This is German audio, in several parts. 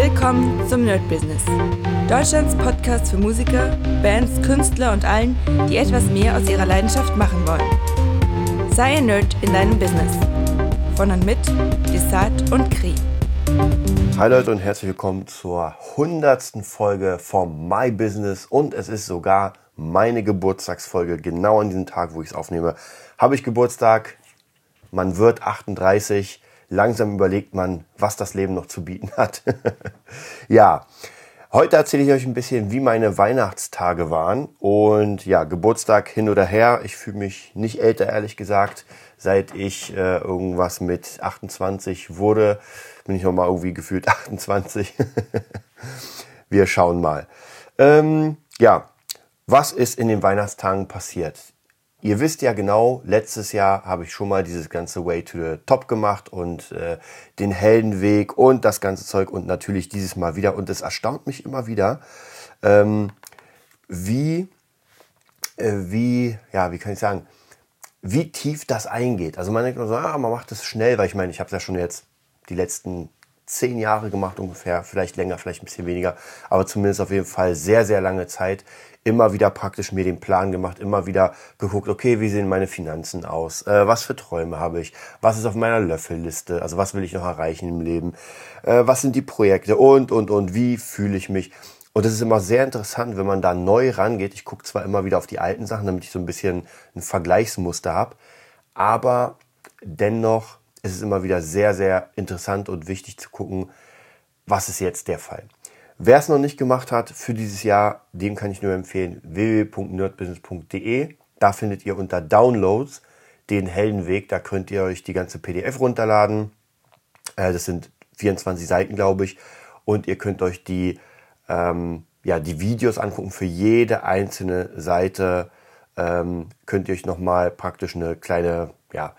Willkommen zum Nerd Business. Deutschlands Podcast für Musiker, Bands, Künstler und allen, die etwas mehr aus ihrer Leidenschaft machen wollen. Sei ein Nerd in deinem Business. Von und mit Desart und Kri. Hi Leute und herzlich willkommen zur hundertsten Folge von My Business und es ist sogar meine Geburtstagsfolge. Genau an diesem Tag, wo ich es aufnehme, habe ich Geburtstag. Man wird 38 langsam überlegt man, was das Leben noch zu bieten hat. ja, heute erzähle ich euch ein bisschen, wie meine Weihnachtstage waren. Und ja, Geburtstag hin oder her. Ich fühle mich nicht älter, ehrlich gesagt. Seit ich äh, irgendwas mit 28 wurde, bin ich nochmal irgendwie gefühlt 28. Wir schauen mal. Ähm, ja, was ist in den Weihnachtstagen passiert? Ihr wisst ja genau, letztes Jahr habe ich schon mal dieses ganze Way to the Top gemacht und äh, den Heldenweg und das ganze Zeug und natürlich dieses Mal wieder. Und es erstaunt mich immer wieder, ähm, wie, äh, wie, ja, wie kann ich sagen, wie tief das eingeht. Also man denkt nur so, ah, man macht das schnell, weil ich meine, ich habe es ja schon jetzt die letzten zehn Jahre gemacht ungefähr, vielleicht länger, vielleicht ein bisschen weniger, aber zumindest auf jeden Fall sehr, sehr lange Zeit immer wieder praktisch mir den Plan gemacht, immer wieder geguckt, okay, wie sehen meine Finanzen aus, äh, was für Träume habe ich, was ist auf meiner Löffelliste, also was will ich noch erreichen im Leben, äh, was sind die Projekte und, und, und, wie fühle ich mich. Und das ist immer sehr interessant, wenn man da neu rangeht. Ich gucke zwar immer wieder auf die alten Sachen, damit ich so ein bisschen ein Vergleichsmuster habe, aber dennoch ist es immer wieder sehr, sehr interessant und wichtig zu gucken, was ist jetzt der Fall. Wer es noch nicht gemacht hat für dieses Jahr, dem kann ich nur empfehlen www.nerdbusiness.de. Da findet ihr unter Downloads den Heldenweg. Da könnt ihr euch die ganze PDF runterladen. Äh, das sind 24 Seiten, glaube ich. Und ihr könnt euch die, ähm, ja, die Videos angucken. Für jede einzelne Seite ähm, könnt ihr euch nochmal praktisch eine kleine, ja,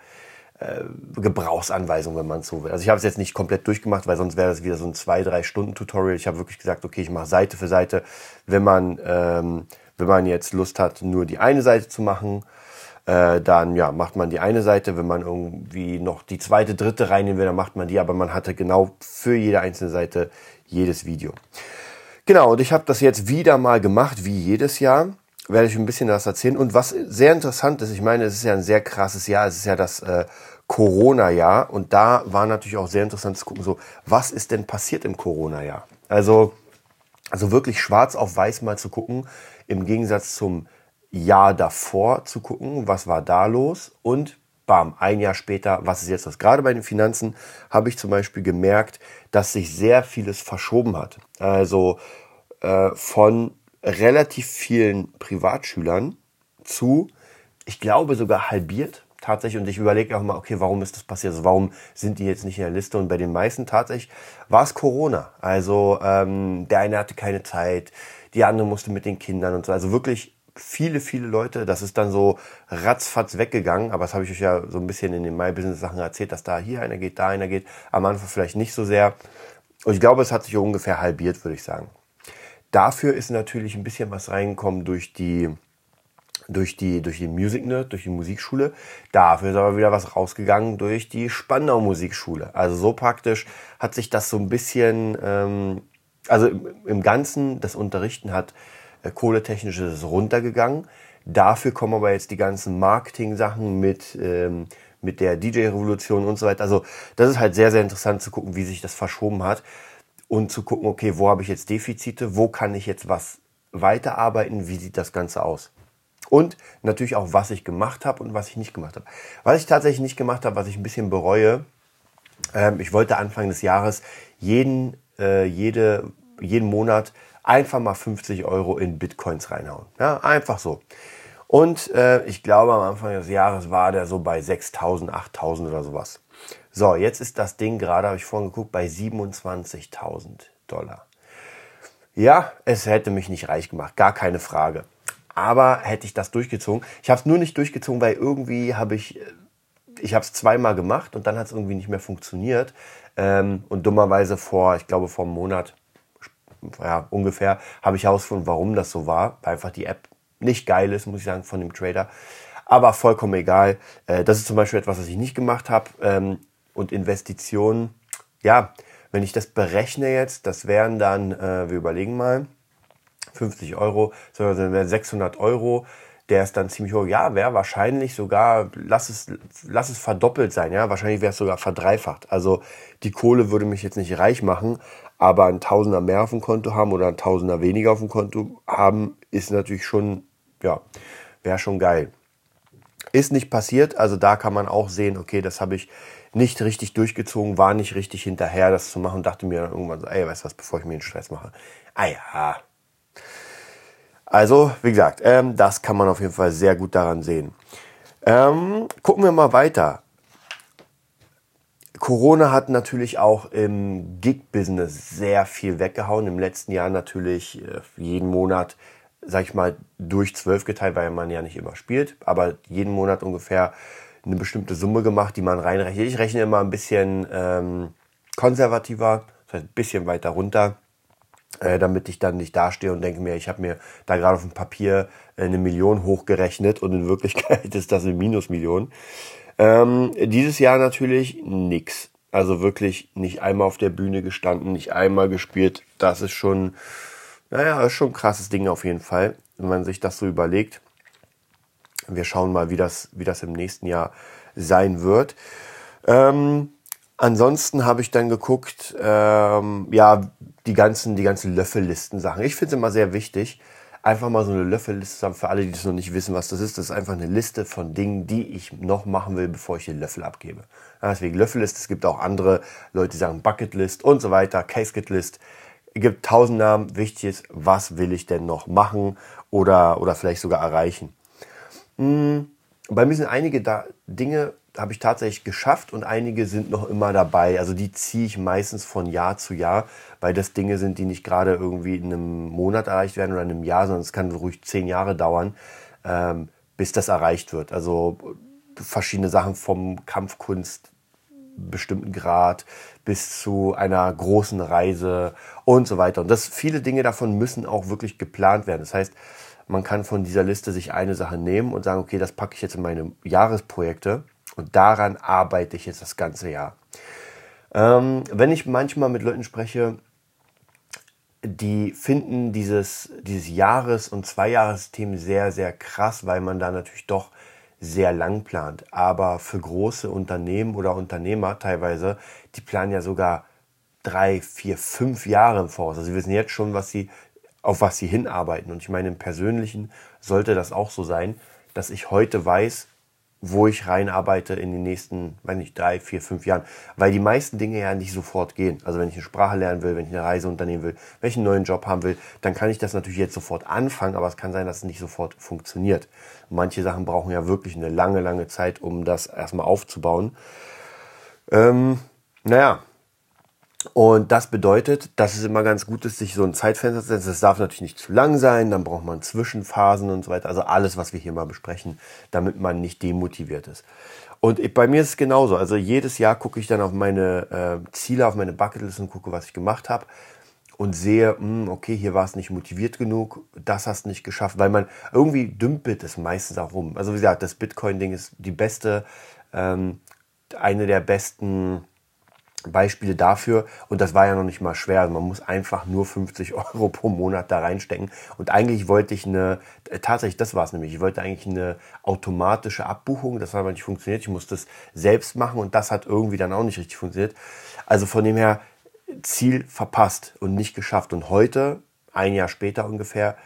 Gebrauchsanweisung, wenn man so will. Also ich habe es jetzt nicht komplett durchgemacht, weil sonst wäre das wieder so ein zwei, drei Stunden Tutorial. Ich habe wirklich gesagt, okay, ich mache Seite für Seite. Wenn man, ähm, wenn man jetzt Lust hat, nur die eine Seite zu machen, äh, dann ja, macht man die eine Seite. Wenn man irgendwie noch die zweite, dritte reinnehmen will, dann macht man die. Aber man hatte genau für jede einzelne Seite jedes Video. Genau, und ich habe das jetzt wieder mal gemacht, wie jedes Jahr werde ich ein bisschen das erzählen. Und was sehr interessant ist, ich meine, es ist ja ein sehr krasses Jahr, es ist ja das äh, Corona-Jahr. Und da war natürlich auch sehr interessant zu gucken, so, was ist denn passiert im Corona-Jahr? Also, also wirklich schwarz auf weiß mal zu gucken, im Gegensatz zum Jahr davor zu gucken, was war da los und bam, ein Jahr später, was ist jetzt das? Gerade bei den Finanzen habe ich zum Beispiel gemerkt, dass sich sehr vieles verschoben hat. Also äh, von relativ vielen Privatschülern zu, ich glaube sogar halbiert tatsächlich. Und ich überlege auch mal, okay, warum ist das passiert? Also warum sind die jetzt nicht in der Liste? Und bei den meisten tatsächlich war es Corona. Also ähm, der eine hatte keine Zeit, die andere musste mit den Kindern und so. Also wirklich viele, viele Leute. Das ist dann so ratzfatz weggegangen. Aber das habe ich euch ja so ein bisschen in den My Business Sachen erzählt, dass da hier einer geht, da einer geht. Am Anfang vielleicht nicht so sehr. Und ich glaube, es hat sich ungefähr halbiert, würde ich sagen. Dafür ist natürlich ein bisschen was reingekommen durch die durch die, durch die Music Nerd, durch die Musikschule. Dafür ist aber wieder was rausgegangen durch die Spandau Musikschule. Also so praktisch hat sich das so ein bisschen, ähm, also im, Ganzen, das Unterrichten hat äh, kohletechnisch ist runtergegangen. Dafür kommen aber jetzt die ganzen Marketing-Sachen mit, ähm, mit der DJ-Revolution und so weiter. Also das ist halt sehr, sehr interessant zu gucken, wie sich das verschoben hat und zu gucken, okay, wo habe ich jetzt Defizite, wo kann ich jetzt was weiterarbeiten, wie sieht das Ganze aus. Und natürlich auch, was ich gemacht habe und was ich nicht gemacht habe. Was ich tatsächlich nicht gemacht habe, was ich ein bisschen bereue, ähm, ich wollte Anfang des Jahres jeden, äh, jede, jeden Monat einfach mal 50 Euro in Bitcoins reinhauen. Ja, einfach so. Und äh, ich glaube, am Anfang des Jahres war der so bei 6.000, 8.000 oder sowas. So, jetzt ist das Ding gerade, habe ich vorhin geguckt, bei 27.000 Dollar. Ja, es hätte mich nicht reich gemacht, gar keine Frage. Aber hätte ich das durchgezogen. Ich habe es nur nicht durchgezogen, weil irgendwie habe ich, äh, ich habe es zweimal gemacht und dann hat es irgendwie nicht mehr funktioniert. Ähm, und dummerweise vor, ich glaube vor einem Monat, ja, ungefähr, habe ich herausgefunden, warum das so war. Weil einfach die App nicht geil ist, muss ich sagen, von dem Trader. Aber vollkommen egal. Äh, das ist zum Beispiel etwas, was ich nicht gemacht habe. Ähm, und Investitionen, ja, Wenn ich das berechne jetzt, das wären dann, äh, wir überlegen mal, 50 Euro, sondern wären 600 Euro. Der ist dann ziemlich hoch. Ja, wäre wahrscheinlich sogar, lass es, lass es verdoppelt sein, ja. Wahrscheinlich wäre es sogar verdreifacht. Also die Kohle würde mich jetzt nicht reich machen, aber ein Tausender mehr auf dem Konto haben oder ein Tausender weniger auf dem Konto haben, ist natürlich schon, ja, wäre schon geil. Ist nicht passiert, also da kann man auch sehen, okay, das habe ich nicht richtig durchgezogen, war nicht richtig hinterher, das zu machen, dachte mir dann irgendwann so, ey, weißt du was, bevor ich mir den Stress mache. Ah ja. Also, wie gesagt, ähm, das kann man auf jeden Fall sehr gut daran sehen. Ähm, gucken wir mal weiter. Corona hat natürlich auch im Gig-Business sehr viel weggehauen. Im letzten Jahr natürlich äh, jeden Monat sag ich mal, durch zwölf geteilt, weil man ja nicht immer spielt, aber jeden Monat ungefähr eine bestimmte Summe gemacht, die man reinrechnet. Ich rechne immer ein bisschen ähm, konservativer, das heißt ein bisschen weiter runter, äh, damit ich dann nicht dastehe und denke mir, ich habe mir da gerade auf dem Papier äh, eine Million hochgerechnet und in Wirklichkeit ist das eine Minusmillion. Ähm, dieses Jahr natürlich nix. Also wirklich nicht einmal auf der Bühne gestanden, nicht einmal gespielt. Das ist schon naja, ist schon ein krasses Ding auf jeden Fall, wenn man sich das so überlegt. Wir schauen mal, wie das, wie das im nächsten Jahr sein wird. Ähm, ansonsten habe ich dann geguckt, ähm, ja, die ganzen, die ganzen Löffellisten-Sachen. Ich finde es immer sehr wichtig, einfach mal so eine Löffelliste zu haben. Für alle, die das noch nicht wissen, was das ist, das ist einfach eine Liste von Dingen, die ich noch machen will, bevor ich den Löffel abgebe. Ja, deswegen Löffelliste. Es gibt auch andere Leute, die sagen Bucketlist und so weiter, Casketlist gibt tausend Namen. Wichtig ist, was will ich denn noch machen oder, oder vielleicht sogar erreichen. Hm, bei mir sind einige da Dinge, habe ich tatsächlich geschafft und einige sind noch immer dabei. Also die ziehe ich meistens von Jahr zu Jahr, weil das Dinge sind, die nicht gerade irgendwie in einem Monat erreicht werden oder in einem Jahr, sondern es kann ruhig zehn Jahre dauern, ähm, bis das erreicht wird. Also verschiedene Sachen vom Kampfkunst bestimmten Grad bis zu einer großen Reise und so weiter. Und das, viele Dinge davon müssen auch wirklich geplant werden. Das heißt, man kann von dieser Liste sich eine Sache nehmen und sagen, okay, das packe ich jetzt in meine Jahresprojekte und daran arbeite ich jetzt das ganze Jahr. Ähm, wenn ich manchmal mit Leuten spreche, die finden dieses, dieses Jahres- und Zweijahressystem sehr, sehr krass, weil man da natürlich doch sehr lang plant. Aber für große Unternehmen oder Unternehmer teilweise, die planen ja sogar drei, vier, fünf Jahre im Voraus. Also sie wissen jetzt schon, was sie, auf was sie hinarbeiten. Und ich meine, im Persönlichen sollte das auch so sein, dass ich heute weiß, wo ich reinarbeite in den nächsten, weiß nicht, drei, vier, fünf Jahren. Weil die meisten Dinge ja nicht sofort gehen. Also wenn ich eine Sprache lernen will, wenn ich eine Reise unternehmen will, wenn ich einen neuen Job haben will, dann kann ich das natürlich jetzt sofort anfangen, aber es kann sein, dass es nicht sofort funktioniert. Manche Sachen brauchen ja wirklich eine lange, lange Zeit, um das erstmal aufzubauen. Ähm, naja, und das bedeutet, dass es immer ganz gut ist, sich so ein Zeitfenster zu setzen. Das darf natürlich nicht zu lang sein, dann braucht man Zwischenphasen und so weiter. Also alles, was wir hier mal besprechen, damit man nicht demotiviert ist. Und bei mir ist es genauso. Also jedes Jahr gucke ich dann auf meine äh, Ziele, auf meine Bucketlist und gucke, was ich gemacht habe und sehe, mh, hm, okay, hier war es nicht motiviert genug, das hast du nicht geschafft, weil man irgendwie dümpelt es meistens auch rum. Also wie gesagt, das Bitcoin-Ding ist die beste, ähm, eine der besten Beispiele dafür. Und das war ja noch nicht mal schwer. Also man muss einfach nur 50 Euro pro Monat da reinstecken. Und eigentlich wollte ich eine, äh, tatsächlich, das war es nämlich, ich wollte eigentlich eine automatische Abbuchung, das hat aber nicht funktioniert, ich musste es selbst machen und das hat irgendwie dann auch nicht richtig funktioniert. Also von dem her Ziel verpasst und nicht geschafft. Und heute, ein Jahr später ungefähr,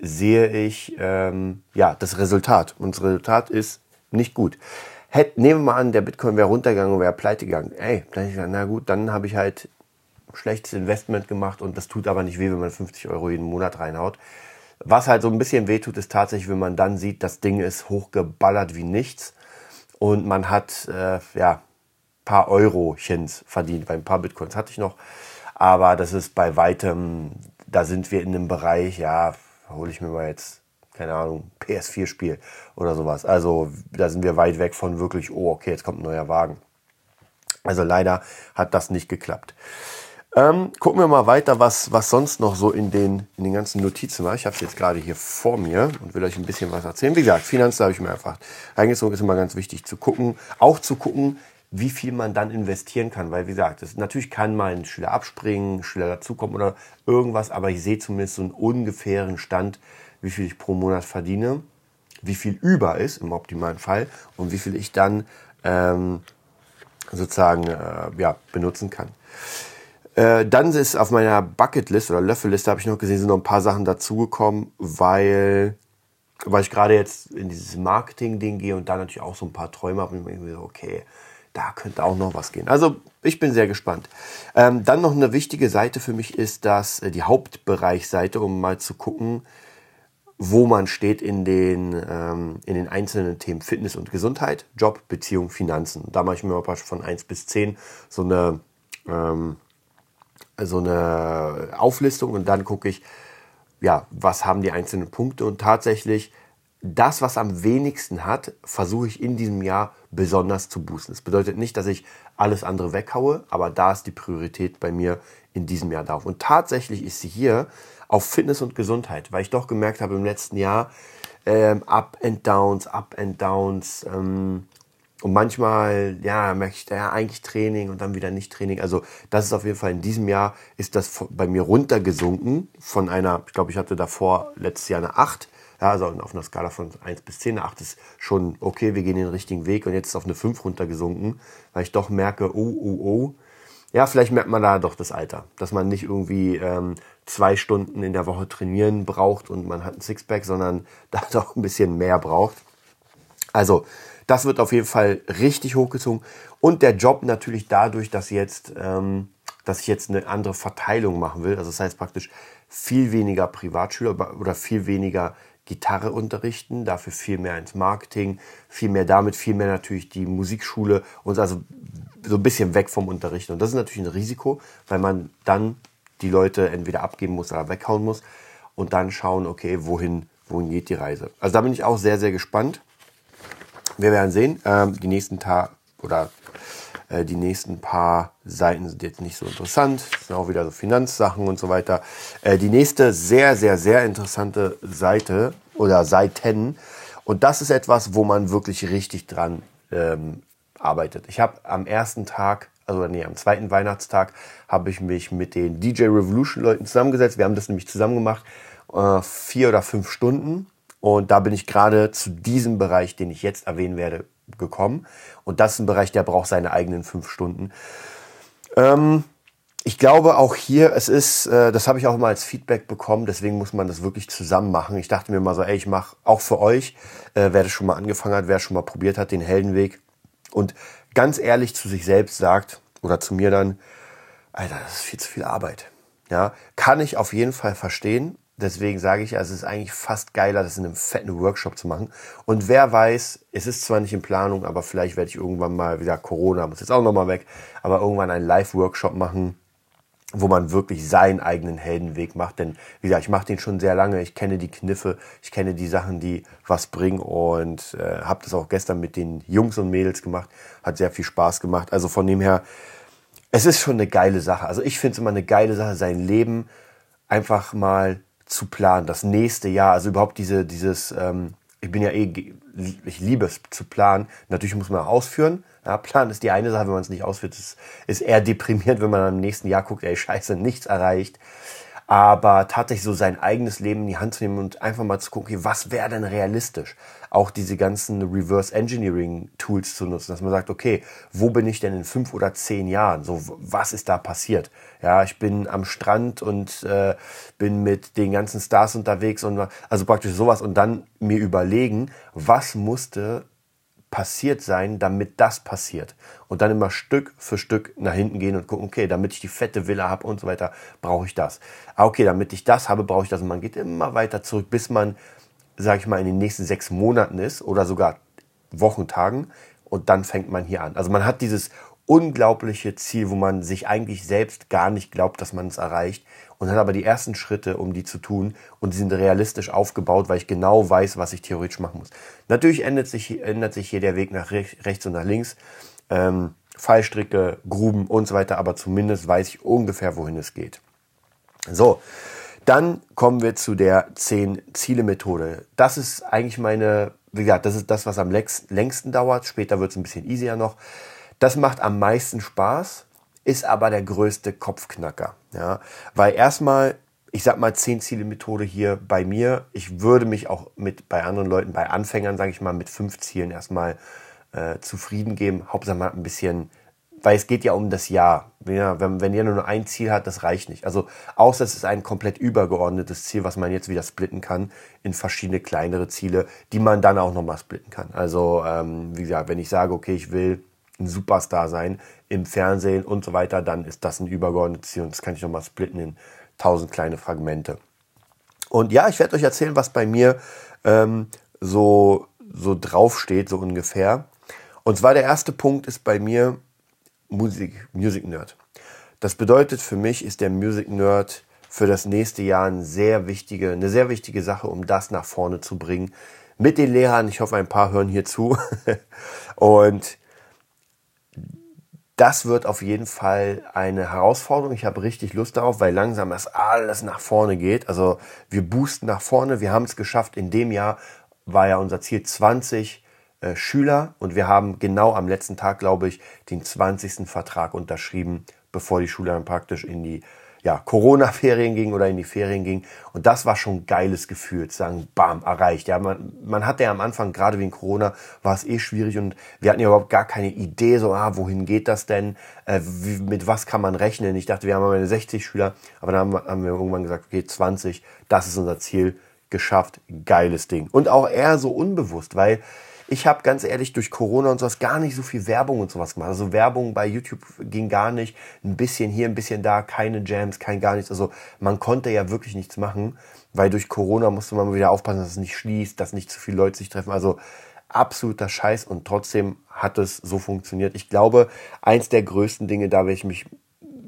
sehe ich ähm, ja das Resultat. Und das Resultat ist nicht gut. Hätt, nehmen wir mal an, der Bitcoin wäre runtergegangen und wäre pleite gegangen. Ey, dann ich gesagt, na gut, dann habe ich halt schlechtes Investment gemacht und das tut aber nicht weh, wenn man 50 Euro jeden Monat reinhaut. Was halt so ein bisschen weh tut, ist tatsächlich, wenn man dann sieht, das Ding ist hochgeballert wie nichts und man hat äh, ja paar Eurochens verdient. Bei ein paar Bitcoins hatte ich noch, aber das ist bei weitem, da sind wir in einem Bereich, ja, hole ich mir mal jetzt keine Ahnung, PS4-Spiel oder sowas. Also da sind wir weit weg von wirklich, oh, okay, jetzt kommt ein neuer Wagen. Also leider hat das nicht geklappt. Ähm, gucken wir mal weiter, was, was sonst noch so in den, in den ganzen Notizen war. Ich habe es jetzt gerade hier vor mir und will euch ein bisschen was erzählen. Wie gesagt, Finanzen habe ich mir einfach reingezogen. Ist immer ganz wichtig zu gucken. Auch zu gucken, wie viel man dann investieren kann. Weil, wie gesagt, es, natürlich kann mal Schüler abspringen, Schüler dazukommen oder irgendwas, aber ich sehe zumindest so einen ungefähren Stand, wie viel ich pro Monat verdiene, wie viel über ist im optimalen Fall und wie viel ich dann ähm, sozusagen äh, ja, benutzen kann. Äh, dann ist auf meiner Bucketlist oder Löffelliste, habe ich noch gesehen, sind noch ein paar Sachen dazugekommen, weil, weil ich gerade jetzt in dieses Marketing-Ding gehe und da natürlich auch so ein paar Träume habe und ich mir so, okay, da könnte auch noch was gehen. Also ich bin sehr gespannt. Ähm, dann noch eine wichtige Seite für mich ist das äh, die Hauptbereichseite, um mal zu gucken, wo man steht in den, ähm, in den einzelnen Themen Fitness und Gesundheit, Job, Beziehung, Finanzen. Da mache ich mir mal von 1 bis 10 so eine, ähm, so eine Auflistung und dann gucke ich, ja, was haben die einzelnen Punkte und tatsächlich das, was am wenigsten hat, versuche ich in diesem Jahr besonders zu boosten. Das bedeutet nicht, dass ich alles andere weghaue, aber da ist die Priorität bei mir in diesem Jahr drauf. Und tatsächlich ist sie hier auf Fitness und Gesundheit, weil ich doch gemerkt habe im letzten Jahr, ähm, Up and Downs, Up and Downs. Ähm, und manchmal, ja, merke ich, ja, eigentlich Training und dann wieder nicht Training. Also das ist auf jeden Fall in diesem Jahr, ist das bei mir runtergesunken von einer, ich glaube, ich hatte davor letztes Jahr eine 8 ja, also auf einer Skala von 1 bis 10, eine 8 ist schon okay, wir gehen den richtigen Weg und jetzt ist auf eine 5 runtergesunken, weil ich doch merke, oh, oh, oh. Ja, vielleicht merkt man da doch das Alter, dass man nicht irgendwie ähm, zwei Stunden in der Woche trainieren braucht und man hat ein Sixpack, sondern da doch ein bisschen mehr braucht. Also, das wird auf jeden Fall richtig hochgezogen. Und der Job natürlich dadurch, dass jetzt, ähm, dass ich jetzt eine andere Verteilung machen will. Also das heißt praktisch viel weniger Privatschüler oder viel weniger Gitarre unterrichten, dafür viel mehr ins Marketing, viel mehr damit, viel mehr natürlich die Musikschule und also so ein bisschen weg vom Unterrichten. Und das ist natürlich ein Risiko, weil man dann die Leute entweder abgeben muss oder weghauen muss und dann schauen, okay, wohin, wohin geht die Reise. Also da bin ich auch sehr, sehr gespannt. Wir werden sehen, ähm, die nächsten Tage oder äh, die nächsten paar Seiten sind jetzt nicht so interessant. Das sind auch wieder so Finanzsachen und so weiter. Äh, die nächste sehr, sehr, sehr interessante Seite oder Seiten. Und das ist etwas, wo man wirklich richtig dran ähm, arbeitet. Ich habe am ersten Tag, also nee, am zweiten Weihnachtstag, habe ich mich mit den DJ Revolution Leuten zusammengesetzt. Wir haben das nämlich zusammen gemacht, äh, vier oder fünf Stunden. Und da bin ich gerade zu diesem Bereich, den ich jetzt erwähnen werde, gekommen. Und das ist ein Bereich, der braucht seine eigenen fünf Stunden. Ähm, ich glaube auch hier, es ist, äh, das habe ich auch mal als Feedback bekommen, deswegen muss man das wirklich zusammen machen. Ich dachte mir mal so, ey, ich mache auch für euch, äh, wer das schon mal angefangen hat, wer schon mal probiert hat, den Heldenweg und ganz ehrlich zu sich selbst sagt oder zu mir dann, Alter, das ist viel zu viel Arbeit. Ja, kann ich auf jeden Fall verstehen, Deswegen sage ich, also es ist eigentlich fast geiler, das in einem fetten Workshop zu machen. Und wer weiß, es ist zwar nicht in Planung, aber vielleicht werde ich irgendwann mal wieder Corona, muss jetzt auch nochmal weg, aber irgendwann einen Live-Workshop machen, wo man wirklich seinen eigenen Heldenweg macht. Denn wie gesagt, ich mache den schon sehr lange. Ich kenne die Kniffe, ich kenne die Sachen, die was bringen und äh, habe das auch gestern mit den Jungs und Mädels gemacht. Hat sehr viel Spaß gemacht. Also von dem her, es ist schon eine geile Sache. Also ich finde es immer eine geile Sache, sein Leben einfach mal zu planen, das nächste Jahr, also überhaupt diese, dieses, ähm, ich bin ja eh, ich liebe es zu planen. Natürlich muss man ausführen. Ja, Plan ist die eine Sache, wenn man es nicht ausführt, ist, ist eher deprimierend, wenn man am nächsten Jahr guckt, ey, scheiße, nichts erreicht aber tatsächlich so sein eigenes Leben in die Hand zu nehmen und einfach mal zu gucken, okay, was wäre denn realistisch? Auch diese ganzen Reverse Engineering Tools zu nutzen, dass man sagt, okay, wo bin ich denn in fünf oder zehn Jahren? So, was ist da passiert? Ja, ich bin am Strand und äh, bin mit den ganzen Stars unterwegs und also praktisch sowas und dann mir überlegen, was musste passiert sein, damit das passiert. Und dann immer Stück für Stück nach hinten gehen und gucken, okay, damit ich die fette Villa habe und so weiter, brauche ich das. Ah, okay, damit ich das habe, brauche ich das. Und man geht immer weiter zurück, bis man, sage ich mal, in den nächsten sechs Monaten ist oder sogar Wochentagen. Und dann fängt man hier an. Also man hat dieses unglaubliche Ziel, wo man sich eigentlich selbst gar nicht glaubt, dass man es erreicht und hat aber die ersten Schritte, um die zu tun und die sind realistisch aufgebaut, weil ich genau weiß, was ich theoretisch machen muss. Natürlich ändert sich, ändert sich hier der Weg nach rechts und nach links, ähm, Fallstricke, Gruben und so weiter, aber zumindest weiß ich ungefähr, wohin es geht. So, dann kommen wir zu der 10-Ziele-Methode. Das ist eigentlich meine, wie gesagt, das ist das, was am längsten dauert. Später wird es ein bisschen easier noch. Das macht am meisten Spaß, ist aber der größte Kopfknacker. Ja? Weil erstmal, ich sag mal, 10 Ziele Methode hier bei mir. Ich würde mich auch mit bei anderen Leuten, bei Anfängern, sage ich mal, mit fünf Zielen erstmal äh, zufrieden geben. Hauptsache mal ein bisschen weil es geht ja um das Jahr. Ja, wenn, wenn ihr nur ein Ziel hat, das reicht nicht. Also außer es ist ein komplett übergeordnetes Ziel, was man jetzt wieder splitten kann in verschiedene kleinere Ziele, die man dann auch nochmal splitten kann. Also ähm, wie gesagt, wenn ich sage, okay, ich will ein Superstar sein im Fernsehen und so weiter, dann ist das ein übergeordnetes Ziel und das kann ich nochmal splitten in tausend kleine Fragmente. Und ja, ich werde euch erzählen, was bei mir ähm, so, so draufsteht, so ungefähr. Und zwar der erste Punkt ist bei mir, Musik, Music Nerd. Das bedeutet für mich ist der Music Nerd für das nächste Jahr eine sehr wichtige, eine sehr wichtige Sache, um das nach vorne zu bringen. Mit den Lehrern, ich hoffe, ein paar hören hier zu. Und das wird auf jeden Fall eine Herausforderung. Ich habe richtig Lust darauf, weil langsam das alles nach vorne geht. Also wir boosten nach vorne. Wir haben es geschafft. In dem Jahr war ja unser Ziel 20 äh, Schüler und wir haben genau am letzten Tag, glaube ich, den 20. Vertrag unterschrieben, bevor die Schule dann praktisch in die ja, Corona-Ferien ging oder in die Ferien ging. Und das war schon ein geiles Gefühl, zu sagen, bam, erreicht. Ja, man, man hatte ja am Anfang, gerade wegen Corona, war es eh schwierig und wir hatten ja überhaupt gar keine Idee, so, ah, wohin geht das denn? Äh, wie, mit was kann man rechnen? Ich dachte, wir haben am 60 Schüler, aber dann haben wir, haben wir irgendwann gesagt, okay, 20, das ist unser Ziel, geschafft, geiles Ding. Und auch eher so unbewusst, weil ich habe ganz ehrlich durch Corona und sowas gar nicht so viel Werbung und sowas gemacht. Also Werbung bei YouTube ging gar nicht. Ein bisschen hier, ein bisschen da, keine Jams, kein gar nichts. Also man konnte ja wirklich nichts machen, weil durch Corona musste man wieder aufpassen, dass es nicht schließt, dass nicht zu viele Leute sich treffen. Also absoluter Scheiß und trotzdem hat es so funktioniert. Ich glaube, eins der größten Dinge, da werde ich mich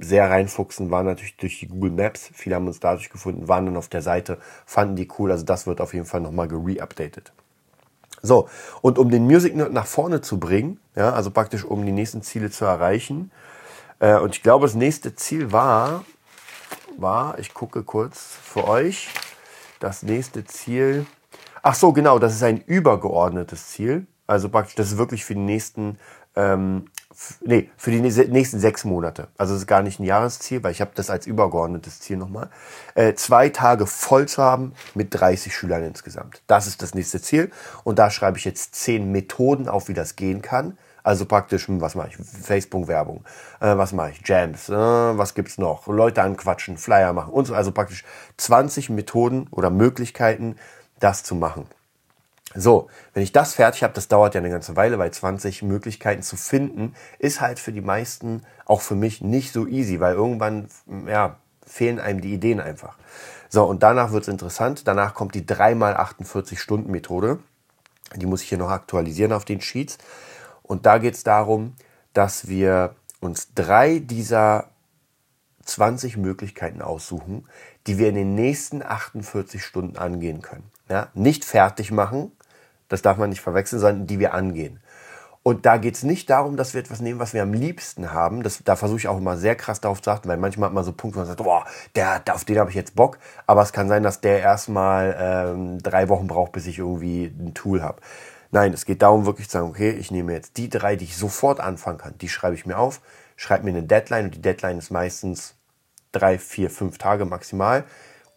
sehr reinfuchsen, war natürlich durch die Google Maps. Viele haben uns dadurch gefunden, waren dann auf der Seite, fanden die cool. Also das wird auf jeden Fall nochmal gereupdatet. So, und um den Music Nerd nach vorne zu bringen, ja, also praktisch um die nächsten Ziele zu erreichen, äh, und ich glaube, das nächste Ziel war, war, ich gucke kurz für euch, das nächste Ziel, ach so, genau, das ist ein übergeordnetes Ziel, also praktisch, das ist wirklich für die nächsten ähm, nee, für die nächsten sechs Monate. Also es ist gar nicht ein Jahresziel, weil ich habe das als übergeordnetes Ziel nochmal. Äh, zwei Tage voll zu haben mit 30 Schülern insgesamt. Das ist das nächste Ziel. Und da schreibe ich jetzt zehn Methoden auf, wie das gehen kann. Also praktisch, hm, was mache ich? Facebook-Werbung. Äh, was mache ich? Jams. Äh, was gibt's noch? Leute anquatschen, Flyer machen und so. Also praktisch 20 Methoden oder Möglichkeiten, das zu machen. So, wenn ich das fertig habe, das dauert ja eine ganze Weile, weil 20 Möglichkeiten zu finden, ist halt für die meisten, auch für mich, nicht so easy, weil irgendwann, ja, fehlen einem die Ideen einfach. So, und danach wird's interessant. Danach kommt die 3x48-Stunden-Methode. Die muss ich hier noch aktualisieren auf den Sheets. Und da geht's darum, dass wir uns drei dieser 20 Möglichkeiten aussuchen, die wir in den nächsten 48 Stunden angehen können. Ja, nicht fertig machen, das darf man nicht verwechseln, sondern die wir angehen. Und da geht es nicht darum, dass wir etwas nehmen, was wir am liebsten haben. Das, da versuche ich auch immer sehr krass darauf zu achten, weil manchmal hat man so Punkte, wo man sagt, boah, der, auf den habe ich jetzt Bock. Aber es kann sein, dass der erstmal ähm, drei Wochen braucht, bis ich irgendwie ein Tool habe. Nein, es geht darum, wirklich zu sagen, okay, ich nehme jetzt die drei, die ich sofort anfangen kann. Die schreibe ich mir auf, schreibe mir eine Deadline und die Deadline ist meistens drei, vier, fünf Tage maximal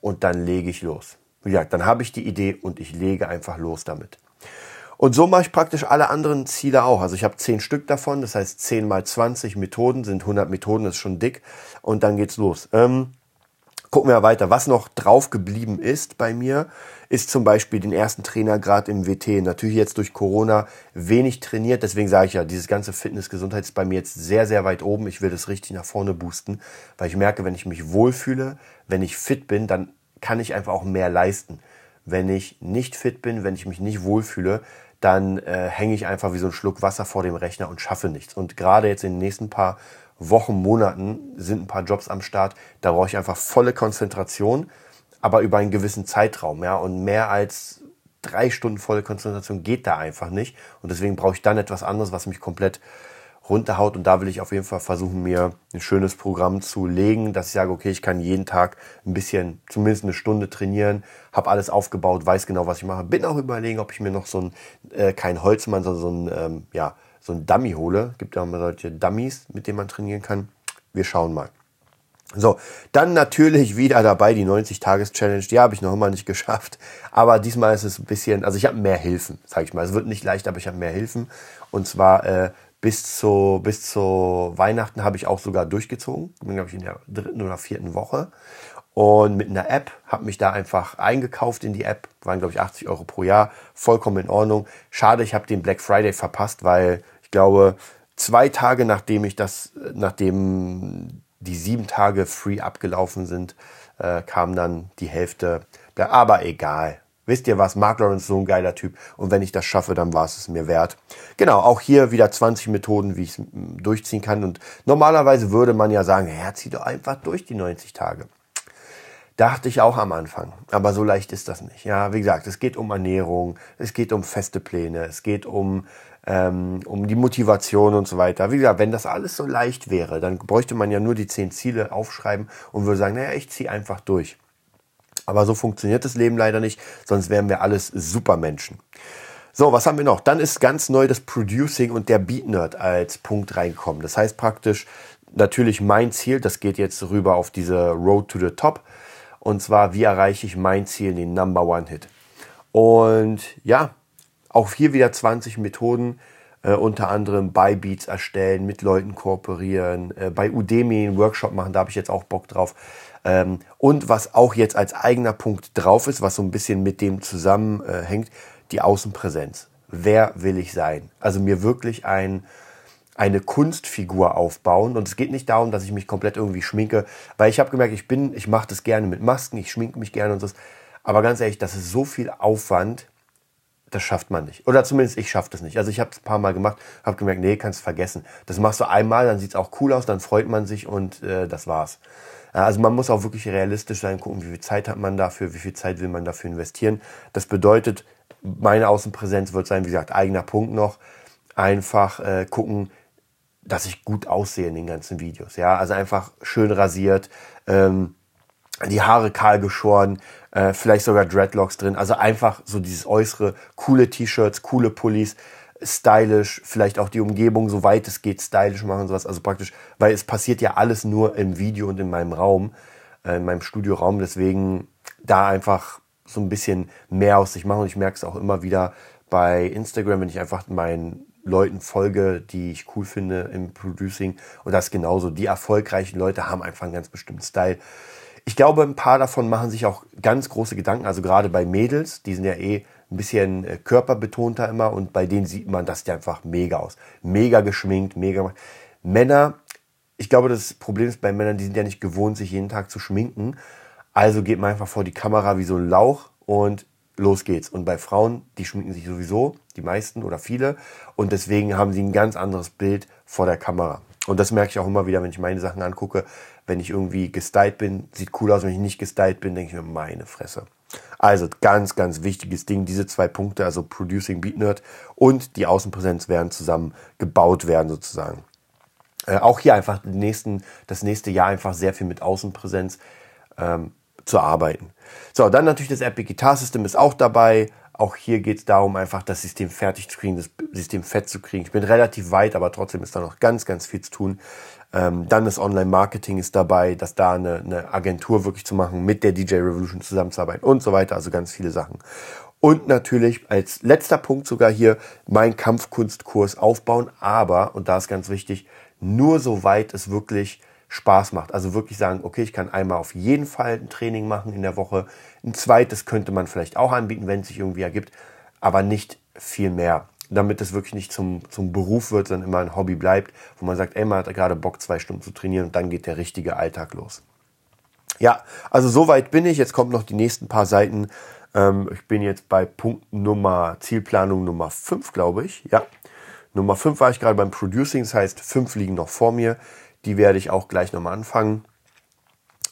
und dann lege ich los. Wie gesagt, dann habe ich die Idee und ich lege einfach los damit. Und so mache ich praktisch alle anderen Ziele auch. Also ich habe zehn Stück davon, das heißt 10 mal 20 Methoden sind 100 Methoden, das ist schon dick. Und dann geht's los. Ähm, gucken wir weiter. Was noch drauf geblieben ist bei mir, ist zum Beispiel den ersten Trainergrad im WT. Natürlich jetzt durch Corona wenig trainiert, deswegen sage ich ja, dieses ganze Fitness-Gesundheit ist bei mir jetzt sehr, sehr weit oben. Ich will das richtig nach vorne boosten, weil ich merke, wenn ich mich wohlfühle, wenn ich fit bin, dann kann ich einfach auch mehr leisten. Wenn ich nicht fit bin, wenn ich mich nicht wohlfühle, dann äh, hänge ich einfach wie so ein Schluck Wasser vor dem Rechner und schaffe nichts. Und gerade jetzt in den nächsten paar Wochen, Monaten sind ein paar Jobs am Start. Da brauche ich einfach volle Konzentration, aber über einen gewissen Zeitraum. Ja, und mehr als drei Stunden volle Konzentration geht da einfach nicht. Und deswegen brauche ich dann etwas anderes, was mich komplett runterhaut. Und da will ich auf jeden Fall versuchen, mir ein schönes Programm zu legen, dass ich sage, okay, ich kann jeden Tag ein bisschen, zumindest eine Stunde trainieren, habe alles aufgebaut, weiß genau, was ich mache. Bin auch überlegen, ob ich mir noch so ein, äh, kein Holzmann, sondern so ein, ähm, ja, so ein Dummy hole. Gibt ja mal solche Dummies, mit denen man trainieren kann. Wir schauen mal. So, dann natürlich wieder dabei die 90-Tages-Challenge. Die habe ich noch immer nicht geschafft. Aber diesmal ist es ein bisschen, also ich habe mehr Hilfen, sage ich mal. Es wird nicht leicht, aber ich habe mehr Hilfen. Und zwar äh, bis zu, bis zu Weihnachten habe ich auch sogar durchgezogen. Bin, glaube ich, in der dritten oder vierten Woche. Und mit einer App, habe mich da einfach eingekauft in die App. Waren, glaube ich, 80 Euro pro Jahr. Vollkommen in Ordnung. Schade, ich habe den Black Friday verpasst, weil ich glaube, zwei Tage nachdem ich das, nachdem die sieben Tage free abgelaufen sind, äh, kam dann die Hälfte. Aber egal. Wisst ihr was? Mark Lawrence ist so ein geiler Typ. Und wenn ich das schaffe, dann war es es mir wert. Genau, auch hier wieder 20 Methoden, wie ich es durchziehen kann. Und normalerweise würde man ja sagen, ja, zieh doch einfach durch die 90 Tage. Dachte ich auch am Anfang. Aber so leicht ist das nicht. Ja, wie gesagt, es geht um Ernährung, es geht um feste Pläne, es geht um ähm, um die Motivation und so weiter. Wie gesagt, wenn das alles so leicht wäre, dann bräuchte man ja nur die zehn Ziele aufschreiben und würde sagen, naja, ich ziehe einfach durch. Aber so funktioniert das Leben leider nicht, sonst wären wir alles Supermenschen. So, was haben wir noch? Dann ist ganz neu das Producing und der Beat Nerd als Punkt reinkommen. Das heißt praktisch natürlich mein Ziel, das geht jetzt rüber auf diese Road to the Top. Und zwar, wie erreiche ich mein Ziel, den Number One Hit? Und ja, auch hier wieder 20 Methoden, äh, unter anderem bei Beats erstellen, mit Leuten kooperieren, äh, bei Udemy einen Workshop machen, da habe ich jetzt auch Bock drauf. Ähm, und was auch jetzt als eigener Punkt drauf ist, was so ein bisschen mit dem zusammenhängt, die Außenpräsenz. Wer will ich sein? Also mir wirklich ein, eine Kunstfigur aufbauen. Und es geht nicht darum, dass ich mich komplett irgendwie schminke, weil ich habe gemerkt, ich bin, ich mache das gerne mit Masken, ich schminke mich gerne und so. Aber ganz ehrlich, das ist so viel Aufwand, das schafft man nicht. Oder zumindest ich schaffe das nicht. Also ich habe es ein paar Mal gemacht, habe gemerkt, nee, kannst vergessen. Das machst du einmal, dann sieht es auch cool aus, dann freut man sich und äh, das war's. Also man muss auch wirklich realistisch sein, gucken, wie viel Zeit hat man dafür, wie viel Zeit will man dafür investieren. Das bedeutet, meine Außenpräsenz wird sein, wie gesagt, eigener Punkt noch. Einfach äh, gucken, dass ich gut aussehe in den ganzen Videos. Ja, also einfach schön rasiert, ähm, die Haare kahl geschoren, äh, vielleicht sogar Dreadlocks drin. Also einfach so dieses äußere, coole T-Shirts, coole Pullis, stylisch, vielleicht auch die Umgebung, soweit es geht, stylisch machen, sowas. Also praktisch, weil es passiert ja alles nur im Video und in meinem Raum, äh, in meinem Studioraum. Deswegen da einfach so ein bisschen mehr aus sich machen. Und ich merke es auch immer wieder bei Instagram, wenn ich einfach meinen Leuten folge, die ich cool finde im Producing. Und das genauso. Die erfolgreichen Leute haben einfach einen ganz bestimmten Style. Ich glaube, ein paar davon machen sich auch ganz große Gedanken. Also gerade bei Mädels, die sind ja eh ein bisschen äh, körperbetonter immer und bei denen sieht man, das sieht einfach mega aus. Mega geschminkt, mega. Männer, ich glaube, das Problem ist bei Männern, die sind ja nicht gewohnt, sich jeden Tag zu schminken. Also geht man einfach vor die Kamera wie so ein Lauch und los geht's. Und bei Frauen, die schminken sich sowieso, die meisten oder viele. Und deswegen haben sie ein ganz anderes Bild vor der Kamera. Und das merke ich auch immer wieder, wenn ich meine Sachen angucke. Wenn ich irgendwie gestylt bin, sieht cool aus. Wenn ich nicht gestylt bin, denke ich mir, meine Fresse. Also ganz, ganz wichtiges Ding. Diese zwei Punkte, also Producing Beat Nerd und die Außenpräsenz werden zusammen gebaut werden sozusagen. Äh, auch hier einfach nächsten, das nächste Jahr einfach sehr viel mit Außenpräsenz ähm, zu arbeiten. So, dann natürlich das Epic Guitar System ist auch dabei. Auch hier geht es darum, einfach das System fertig zu kriegen, das System fett zu kriegen. Ich bin relativ weit, aber trotzdem ist da noch ganz, ganz viel zu tun. Ähm, dann das Online-Marketing ist dabei, dass da eine, eine Agentur wirklich zu machen, mit der DJ Revolution zusammenzuarbeiten und so weiter. Also ganz viele Sachen. Und natürlich als letzter Punkt sogar hier mein Kampfkunstkurs aufbauen. Aber, und da ist ganz wichtig, nur soweit es wirklich Spaß macht. Also wirklich sagen, okay, ich kann einmal auf jeden Fall ein Training machen in der Woche. Ein zweites könnte man vielleicht auch anbieten, wenn es sich irgendwie ergibt, aber nicht viel mehr. Damit es wirklich nicht zum, zum Beruf wird, sondern immer ein Hobby bleibt, wo man sagt, ey, man hat gerade Bock, zwei Stunden zu trainieren und dann geht der richtige Alltag los. Ja, also soweit bin ich. Jetzt kommt noch die nächsten paar Seiten. Ähm, ich bin jetzt bei Punkt Nummer, Zielplanung Nummer 5, glaube ich. Ja, Nummer 5 war ich gerade beim Producing, das heißt, 5 liegen noch vor mir. Die werde ich auch gleich nochmal anfangen.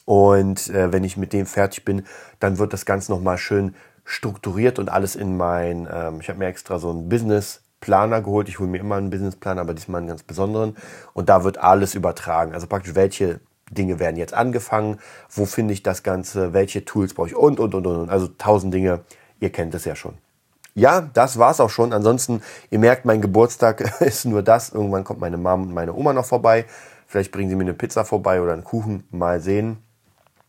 Und äh, wenn ich mit dem fertig bin, dann wird das Ganze nochmal schön strukturiert und alles in mein, ähm, ich habe mir extra so einen Business-Planer geholt. Ich hole mir immer einen Business-Planer, aber diesmal einen ganz besonderen. Und da wird alles übertragen. Also praktisch, welche Dinge werden jetzt angefangen, wo finde ich das Ganze, welche Tools brauche ich und, und, und, und. Also tausend Dinge, ihr kennt es ja schon. ja, das war's auch schon. Ansonsten, ihr merkt, mein Geburtstag ist nur das. Irgendwann kommt meine Mom und meine Oma noch vorbei. Vielleicht bringen sie mir eine Pizza vorbei oder einen Kuchen. Mal sehen.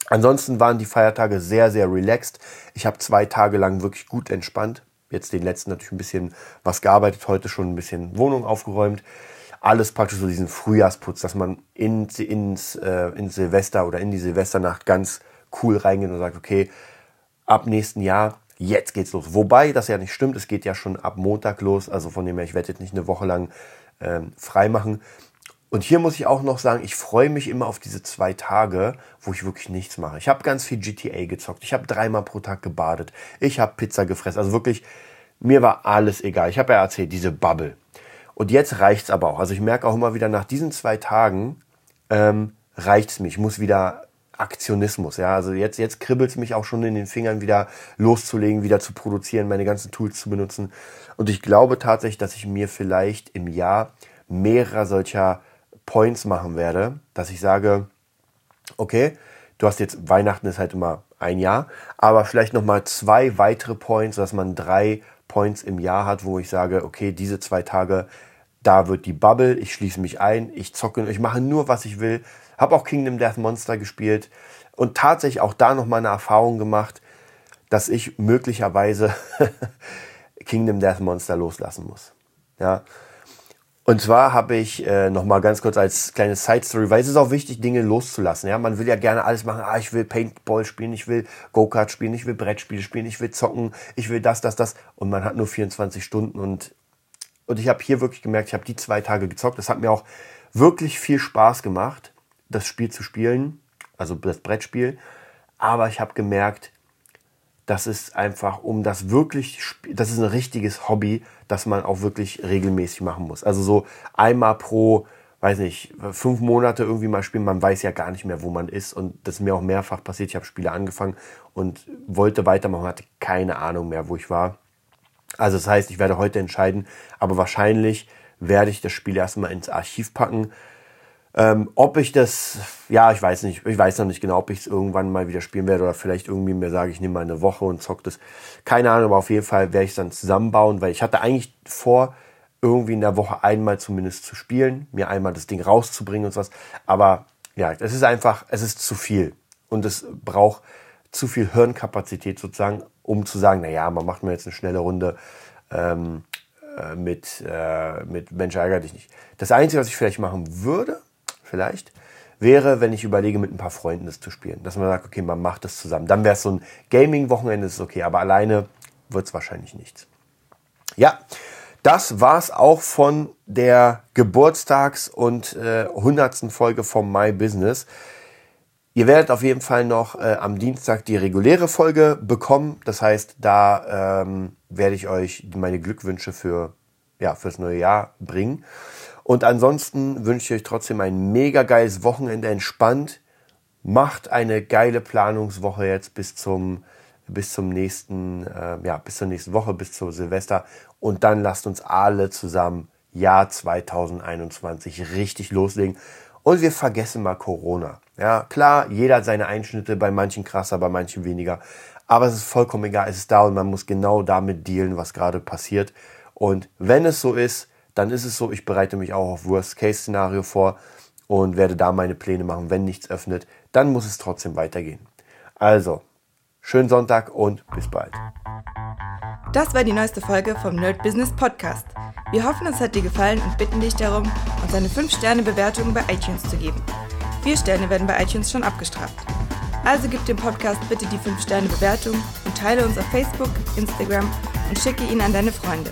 Ansonsten waren die Feiertage sehr, sehr relaxed. Ich habe zwei Tage lang wirklich gut entspannt. Jetzt den letzten natürlich ein bisschen was gearbeitet, heute schon ein bisschen Wohnung aufgeräumt. Alles praktisch so diesen Frühjahrsputz, dass man in, ins, äh, in Silvester oder in die Silvesternacht ganz cool reingeht und sagt, okay, ab nächsten Jahr, jetzt geht's los. Wobei das ja nicht stimmt, es geht ja schon ab Montag los, also von dem her, ich werde jetzt nicht eine Woche lang ähm, frei machen. Und hier muss ich auch noch sagen, ich freue mich immer auf diese zwei Tage, wo ich wirklich nichts mache. Ich habe ganz viel GTA gezockt. Ich habe dreimal pro Tag gebadet. Ich habe Pizza gefressen. Also wirklich, mir war alles egal. Ich habe ja erzählt, diese Bubble. Und jetzt reicht's aber auch. Also ich merke auch immer wieder nach diesen zwei Tagen ähm, reicht's mir. Ich muss wieder Aktionismus. Ja, also jetzt jetzt kribbelt's mich auch schon in den Fingern wieder loszulegen, wieder zu produzieren, meine ganzen Tools zu benutzen. Und ich glaube tatsächlich, dass ich mir vielleicht im Jahr mehrerer solcher Points machen werde, dass ich sage, okay, du hast jetzt Weihnachten ist halt immer ein Jahr, aber vielleicht noch mal zwei weitere Points, dass man drei Points im Jahr hat, wo ich sage, okay, diese zwei Tage, da wird die Bubble, ich schließe mich ein, ich zocke, ich mache nur, was ich will. Habe auch Kingdom Death Monster gespielt und tatsächlich auch da noch mal eine Erfahrung gemacht, dass ich möglicherweise Kingdom Death Monster loslassen muss. Ja, und zwar habe ich äh, noch mal ganz kurz als kleine Side Story, weil es ist auch wichtig, Dinge loszulassen. Ja, man will ja gerne alles machen. Ah, ich will Paintball spielen, ich will Go-Kart spielen, ich will Brettspiele spielen, ich will zocken, ich will das, das, das. Und man hat nur 24 Stunden und und ich habe hier wirklich gemerkt, ich habe die zwei Tage gezockt. Das hat mir auch wirklich viel Spaß gemacht, das Spiel zu spielen, also das Brettspiel. Aber ich habe gemerkt, das ist einfach, um das wirklich, das ist ein richtiges Hobby, das man auch wirklich regelmäßig machen muss. Also so einmal pro, weiß nicht, fünf Monate irgendwie mal spielen, man weiß ja gar nicht mehr, wo man ist. Und das ist mir auch mehrfach passiert. Ich habe Spiele angefangen und wollte weitermachen, hatte keine Ahnung mehr, wo ich war. Also das heißt, ich werde heute entscheiden, aber wahrscheinlich werde ich das Spiel erstmal ins Archiv packen ähm, ob ich das, ja, ich weiß nicht, ich weiß noch nicht genau, ob ich es irgendwann mal wieder spielen werde oder vielleicht irgendwie mir sage, ich nehme mal eine Woche und zock das. Keine Ahnung, aber auf jeden Fall werde ich es dann zusammenbauen, weil ich hatte eigentlich vor, irgendwie in der Woche einmal zumindest zu spielen, mir einmal das Ding rauszubringen und sowas. Aber ja, es ist einfach, es ist zu viel und es braucht zu viel Hirnkapazität sozusagen, um zu sagen, na ja, man macht mir jetzt eine schnelle Runde ähm, äh, mit, äh, mit Mensch ärger dich nicht. Das Einzige, was ich vielleicht machen würde, vielleicht, wäre, wenn ich überlege, mit ein paar Freunden das zu spielen. Dass man sagt, okay, man macht das zusammen. Dann wäre es so ein Gaming-Wochenende, ist okay, aber alleine wird es wahrscheinlich nichts. Ja, das war es auch von der Geburtstags- und äh, 100. Folge vom My Business. Ihr werdet auf jeden Fall noch äh, am Dienstag die reguläre Folge bekommen. Das heißt, da ähm, werde ich euch meine Glückwünsche für ja, fürs neue Jahr bringen. Und ansonsten wünsche ich euch trotzdem ein mega geiles Wochenende entspannt. Macht eine geile Planungswoche jetzt bis zum bis zum nächsten äh, ja bis zur nächsten Woche bis zur Silvester und dann lasst uns alle zusammen Jahr 2021 richtig loslegen und wir vergessen mal Corona. Ja, klar, jeder hat seine Einschnitte, bei manchen krasser, bei manchen weniger, aber es ist vollkommen egal, es ist da und man muss genau damit dealen, was gerade passiert und wenn es so ist, dann ist es so, ich bereite mich auch auf Worst-Case-Szenario vor und werde da meine Pläne machen. Wenn nichts öffnet, dann muss es trotzdem weitergehen. Also, schönen Sonntag und bis bald. Das war die neueste Folge vom Nerd Business Podcast. Wir hoffen, es hat dir gefallen und bitten dich darum, uns eine 5-Sterne-Bewertung bei iTunes zu geben. Vier Sterne werden bei iTunes schon abgestraft. Also gib dem Podcast bitte die 5-Sterne-Bewertung und teile uns auf Facebook, Instagram und schicke ihn an deine Freunde.